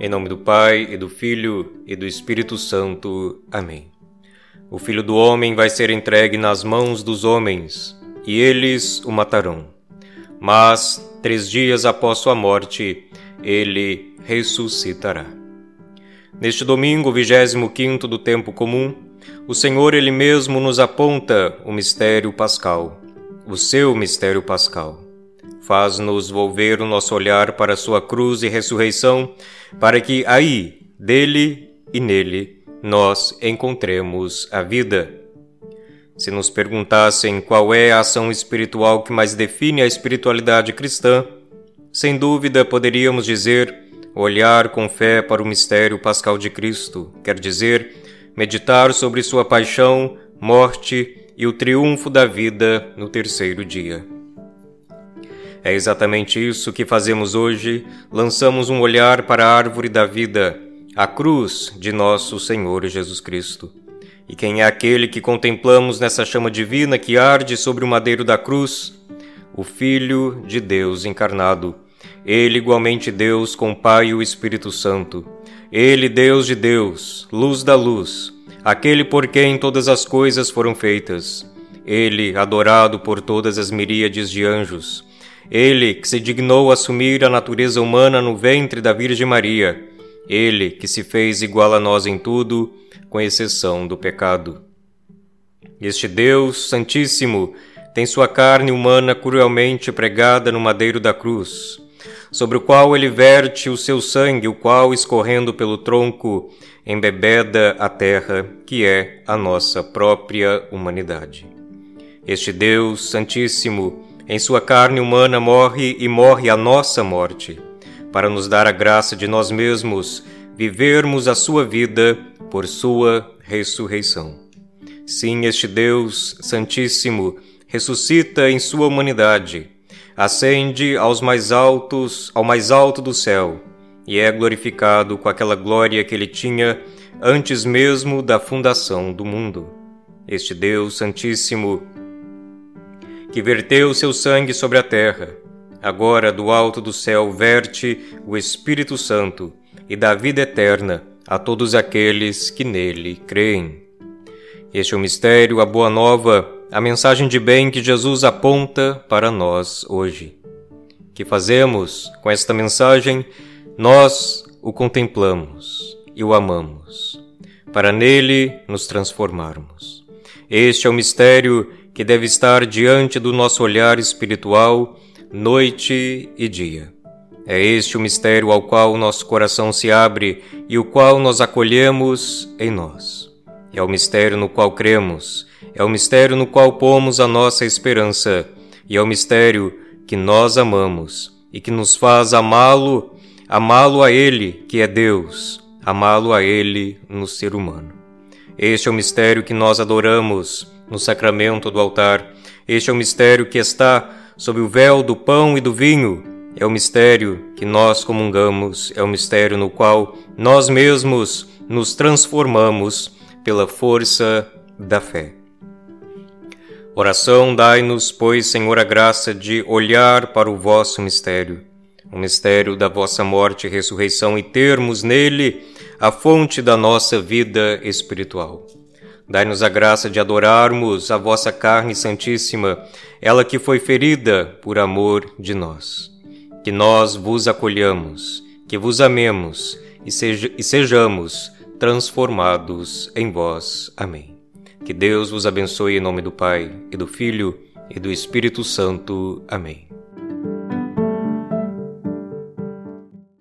Em nome do Pai, e do Filho, e do Espírito Santo. Amém. O Filho do Homem vai ser entregue nas mãos dos homens, e eles o matarão. Mas, três dias após sua morte, ele ressuscitará. Neste domingo, vigésimo quinto do tempo comum, o Senhor Ele mesmo nos aponta o mistério pascal, o seu mistério pascal. Faz-nos volver o nosso olhar para sua cruz e ressurreição, para que aí, dele e nele, nós encontremos a vida. Se nos perguntassem qual é a ação espiritual que mais define a espiritualidade cristã, sem dúvida poderíamos dizer olhar com fé para o mistério pascal de Cristo, quer dizer, meditar sobre sua paixão, morte e o triunfo da vida no terceiro dia. É exatamente isso que fazemos hoje, lançamos um olhar para a árvore da vida, a cruz de nosso Senhor Jesus Cristo. E quem é aquele que contemplamos nessa chama divina que arde sobre o madeiro da cruz? O Filho de Deus encarnado. Ele igualmente Deus com o Pai e o Espírito Santo. Ele Deus de Deus, luz da luz, aquele por quem todas as coisas foram feitas. Ele adorado por todas as miríades de anjos ele que se dignou assumir a natureza humana no ventre da Virgem Maria, ele que se fez igual a nós em tudo, com exceção do pecado. Este Deus Santíssimo tem sua carne humana cruelmente pregada no madeiro da cruz, sobre o qual ele verte o seu sangue, o qual, escorrendo pelo tronco, embebeda a terra, que é a nossa própria humanidade. Este Deus Santíssimo em sua carne humana morre e morre a nossa morte, para nos dar a graça de nós mesmos vivermos a sua vida por sua ressurreição. Sim, este Deus Santíssimo ressuscita em sua humanidade, ascende aos mais altos, ao mais alto do céu, e é glorificado com aquela glória que ele tinha antes mesmo da fundação do mundo. Este Deus Santíssimo que verteu seu sangue sobre a terra, agora do alto do céu verte o Espírito Santo e dá vida eterna a todos aqueles que nele creem. Este é o mistério, a boa nova, a mensagem de bem que Jesus aponta para nós hoje. Que fazemos com esta mensagem? Nós o contemplamos e o amamos, para nele nos transformarmos. Este é o mistério que deve estar diante do nosso olhar espiritual noite e dia. É este o mistério ao qual nosso coração se abre e o qual nós acolhemos em nós. É o mistério no qual cremos, é o mistério no qual pomos a nossa esperança, e é o mistério que nós amamos e que nos faz amá-lo, amá-lo a Ele, que é Deus, amá-lo a Ele no ser humano. Este é o mistério que nós adoramos no sacramento do altar. Este é o mistério que está sob o véu do pão e do vinho. É o mistério que nós comungamos, é o mistério no qual nós mesmos nos transformamos pela força da fé. Oração, dai-nos, pois, Senhor, a graça de olhar para o vosso mistério, o mistério da vossa morte e ressurreição, e termos nele a fonte da nossa vida espiritual. Dai-nos a graça de adorarmos a vossa carne santíssima, ela que foi ferida por amor de nós. Que nós vos acolhamos, que vos amemos e, seja, e sejamos transformados em vós. Amém. Que Deus vos abençoe em nome do Pai, e do Filho, e do Espírito Santo. Amém.